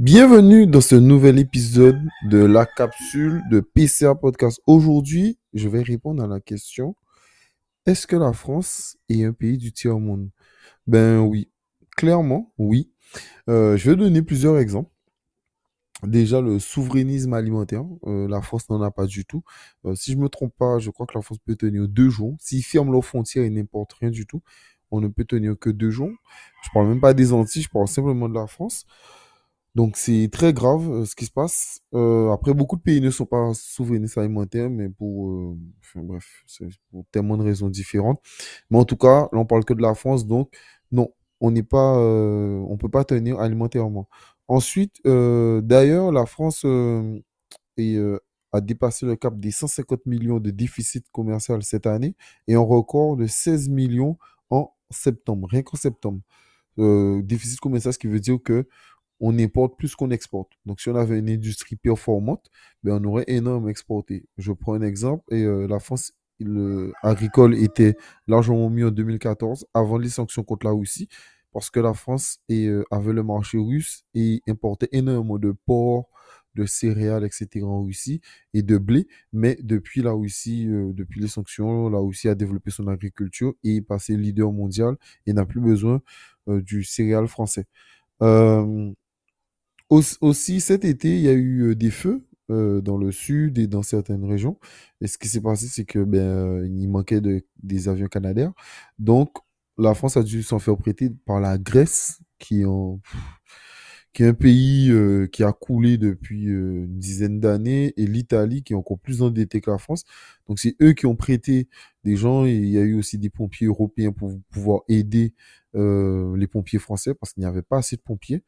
Bienvenue dans ce nouvel épisode de la capsule de PCA Podcast. Aujourd'hui, je vais répondre à la question est-ce que la France est un pays du tiers-monde? Ben oui, clairement, oui. Euh, je vais donner plusieurs exemples. Déjà, le souverainisme alimentaire, euh, la France n'en a pas du tout. Euh, si je ne me trompe pas, je crois que la France peut tenir deux jours. S'ils ferment leurs frontières et n'importe rien du tout, on ne peut tenir que deux jours. Je ne parle même pas des Antilles, je parle simplement de la France. Donc c'est très grave euh, ce qui se passe. Euh, après, beaucoup de pays ne sont pas souverainistes alimentaires, mais pour, euh, bref, pour tellement de raisons différentes. Mais en tout cas, là on parle que de la France, donc non, on n'est pas, on peut pas tenir alimentairement. Ensuite, d'ailleurs, la France a dépassé le cap des 150 millions de déficit commercial cette année et un record de 16 millions en septembre, rien qu'en septembre. déficit commercial, ce qui veut dire que on importe plus qu'on exporte. Donc, si on avait une industrie performante, ben, on aurait énormément exporté. Je prends un exemple, et euh, la France le, agricole était largement mieux en 2014, avant les sanctions contre la Russie, parce que la France euh, avait le marché russe et importait énormément de porc, de céréales, etc. en Russie et de blé. Mais depuis la Russie, euh, depuis les sanctions, la Russie a développé son agriculture et est passé leader mondial et n'a plus besoin du céréal français. Aussi, cet été, il y a eu des feux dans le sud et dans certaines régions. Et ce qui s'est passé, c'est que ben, il manquait de, des avions canadiens. Donc, la France a dû s'en faire prêter par la Grèce, qui, est un pays qui a coulé depuis une dizaine d'années, et l'Italie, qui est encore plus endetté que la France. Donc, c'est eux qui ont prêté des gens. Il y a eu aussi des pompiers européens pour pouvoir aider les pompiers français, parce qu'il n'y avait pas assez de pompiers.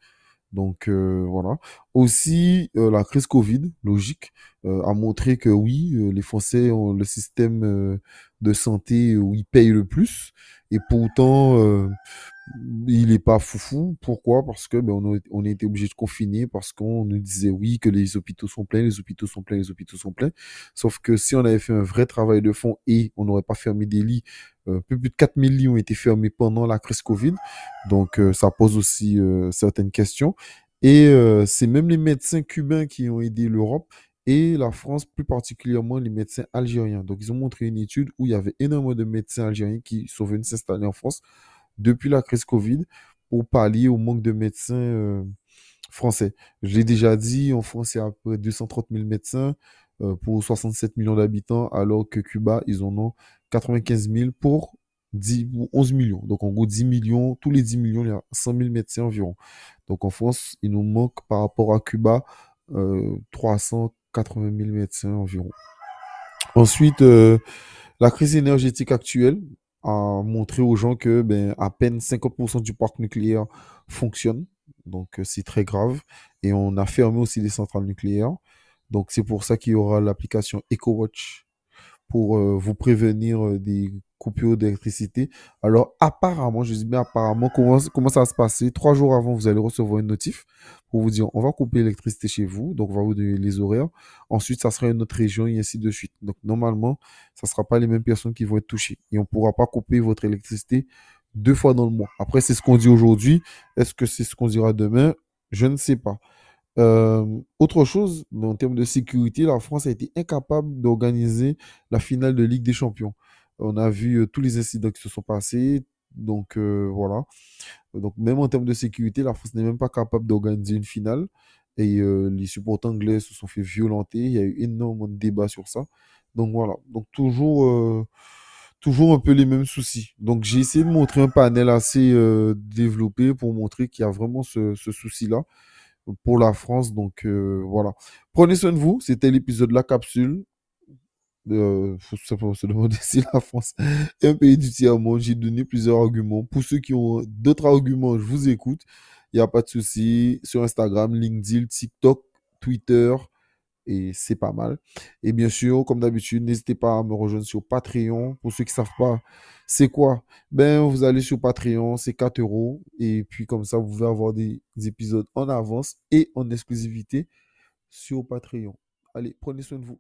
Donc euh, voilà. Aussi, euh, la crise Covid, logique, euh, a montré que oui, les Français ont le système de santé où ils payent le plus. Et pourtant, il n'est pas foufou. Pourquoi? Parce que ben, on, a, on a été obligé de confiner parce qu'on nous disait oui que les hôpitaux sont pleins, les hôpitaux sont pleins, les hôpitaux sont pleins. Sauf que si on avait fait un vrai travail de fond et on n'aurait pas fermé des lits, euh, plus de 4000 lits ont été fermés pendant la crise Covid. Donc euh, ça pose aussi euh, certaines questions. Et c'est même les médecins cubains qui ont aidé l'Europe et la France, plus particulièrement les médecins algériens. Donc, ils ont montré une étude où il y avait énormément de médecins algériens qui sont venus s'installer en France depuis la crise Covid pour pallier au manque de médecins français. Je l'ai déjà dit, en France, il y a à peu près 230 000 médecins pour 67 millions d'habitants, alors que Cuba, ils en ont 95 000 pour 10 11 millions. Donc, en gros, 10 millions, tous les 10 millions, il y a 100 000 médecins environ. Donc, en France, il nous manque par rapport à Cuba 380 euh, 000 médecins environ. Ensuite, la crise énergétique actuelle, a montré aux gens que ben, à peine 50% du parc nucléaire fonctionne. Donc, euh, c'est très grave. Et on a fermé aussi les centrales nucléaires. Donc, c'est pour ça qu'il y aura l'application EcoWatch pour euh, vous prévenir euh, des coupure d'électricité. Alors, apparemment, je dis bien apparemment, comment, comment ça va se passer Trois jours avant, vous allez recevoir une notif pour vous dire, on va couper l'électricité chez vous. Donc, on va vous donner les horaires. Ensuite, ça sera une autre région et ainsi de suite. Donc, normalement, ça ne sera pas les mêmes personnes qui vont être touchées. Et on ne pourra pas couper votre électricité deux fois dans le mois. Après, c'est ce qu'on dit aujourd'hui. Est-ce que c'est ce qu'on dira demain? Je ne sais pas. Euh, autre chose, en termes de sécurité, la France a été incapable d'organiser la finale de Ligue des Champions. On a vu euh, tous les incidents qui se sont passés. Donc euh, voilà. Donc même en termes de sécurité, la France n'est même pas capable d'organiser une finale. Et les supporters anglais se sont fait violenter. Il y a eu énormément de débats sur ça. Donc voilà. Donc toujours, toujours un peu les mêmes soucis. Donc j'ai essayé de montrer un panel assez développé pour montrer qu'il y a vraiment ce souci-là pour la France. Donc voilà. Prenez soin de vous. C'était l'épisode de la capsule. Il faut simplement se demander si la France est un pays du tiers-monde. J'ai donné plusieurs arguments. Pour ceux qui ont d'autres arguments, je vous écoute. Il n'y a pas de souci. Sur Instagram, LinkedIn, TikTok, Twitter. Et c'est pas mal. Et bien sûr, comme d'habitude, n'hésitez pas à me rejoindre sur Patreon. Pour ceux qui ne savent pas, c'est quoi? Ben, vous allez sur Patreon, c'est 4 euros. Et puis, comme ça, vous pouvez avoir des épisodes en avance et en exclusivité sur Patreon. Allez, prenez soin de vous.